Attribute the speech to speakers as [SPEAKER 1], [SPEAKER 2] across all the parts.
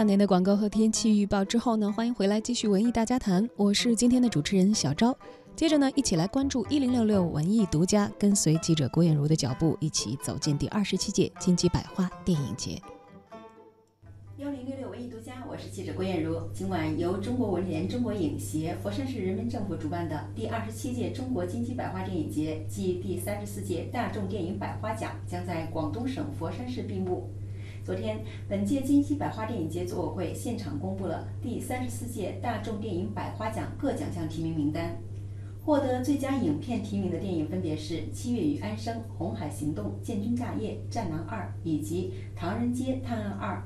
[SPEAKER 1] 半年的广告和天气预报之后呢，欢迎回来继续文艺大家谈，我是今天的主持人小昭。接着呢，一起来关注一零六六文艺独家，跟随记者郭艳茹的脚步，一起走进第二十七届金鸡百花电影节。
[SPEAKER 2] 幺零六六文艺独家，我是记者郭艳茹。今晚由中国文联、中国影协、佛山市人民政府主办的第二十七届中国金鸡百花电影节暨第三十四届大众电影百花奖将在广东省佛山市闭幕。昨天，本届金鸡百花电影节组委会现场公布了第三十四届大众电影百花奖各奖项提名名单。获得最佳影片提名的电影分别是《七月与安生》《红海行动》《建军大业》《战狼二》以及《唐人街探案二》。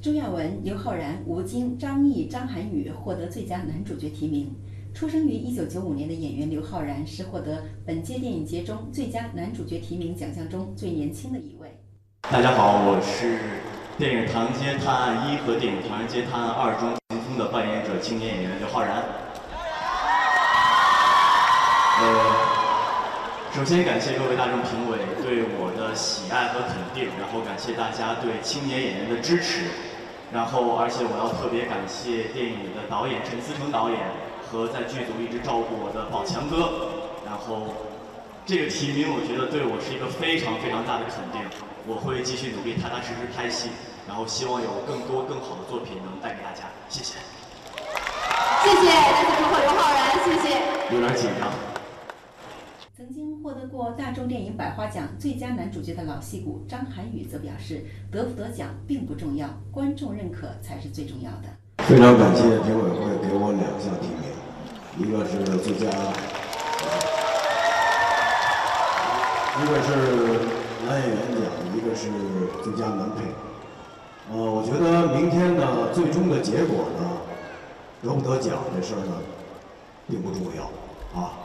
[SPEAKER 2] 朱亚文、刘昊然、吴京、张译、张涵予获得最佳男主角提名。出生于1995年的演员刘昊然是获得本届电影节中最佳男主角提名奖项中最年轻的一位。
[SPEAKER 3] 大家好，我是电影《唐人街探案一》和电影《唐人街探案二》中秦风的扮演者青年演员刘昊然。呃，首先感谢各位大众评委对我的喜爱和肯定，然后感谢大家对青年演员的支持，然后而且我要特别感谢电影的导演陈思诚导演和在剧组一直照顾我的宝强哥，然后这个提名我觉得对我是一个非常非常大的肯定，我会继续努力踏踏实实拍戏，然后希望有更多更好的作品能带给大家，谢谢。
[SPEAKER 4] 谢谢，再次祝贺刘昊然，谢谢。
[SPEAKER 3] 有点紧张。
[SPEAKER 2] 曾经获得过大众电影百花奖最佳男主角的老戏骨张涵予则表示，得不得奖并不重要，观众认可才是最重要的。
[SPEAKER 5] 非常感谢评委会给我两项提名，一个是最佳，一个是男演员奖，一个是最佳男配。呃，我觉得明天呢，最终的结果呢，得不得奖这事儿呢，并不重要啊。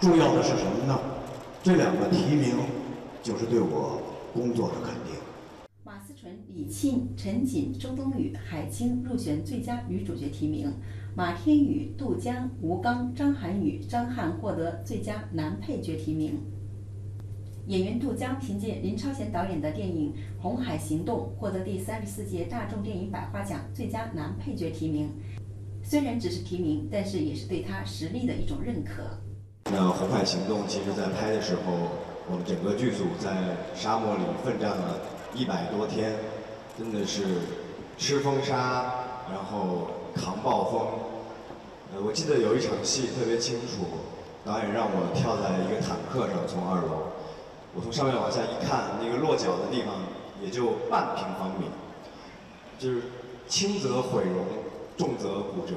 [SPEAKER 5] 重要的是什么呢？这两个提名就是对我工作的肯定。
[SPEAKER 2] 马思纯、李沁、陈瑾、周冬雨、海清入选最佳女主角提名，马天宇、杜江、吴刚、张涵予、张翰获得最佳男配角提名。演员杜江凭借林超贤导演的电影《红海行动》获得第三十四届大众电影百花奖最佳男配角提名。虽然只是提名，但是也是对他实力的一种认可。
[SPEAKER 5] 那《红海行动》其实在拍的时候，我们整个剧组在沙漠里奋战了一百多天，真的是吃风沙，然后扛暴风。呃，我记得有一场戏特别清楚，导演让我跳在一个坦克上，从二楼，我从上面往下一看，那个落脚的地方也就半平方米，就是轻则毁容，重则骨折。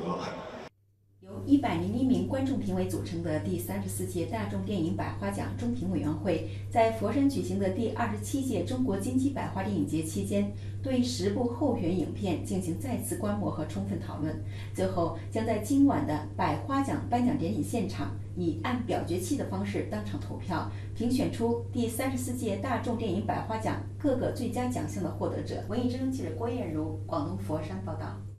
[SPEAKER 2] 一百零一名观众评委组成的第三十四届大众电影百花奖中评委员会，在佛山举行的第二十七届中国金鸡百花电影节期间，对十部候选影片进行再次观摩和充分讨论。最后将在今晚的百花奖颁奖典礼现场，以按表决器的方式当场投票，评选出第三十四届大众电影百花奖各个最佳奖项的获得者。文艺之声记者郭艳茹，广东佛山报道。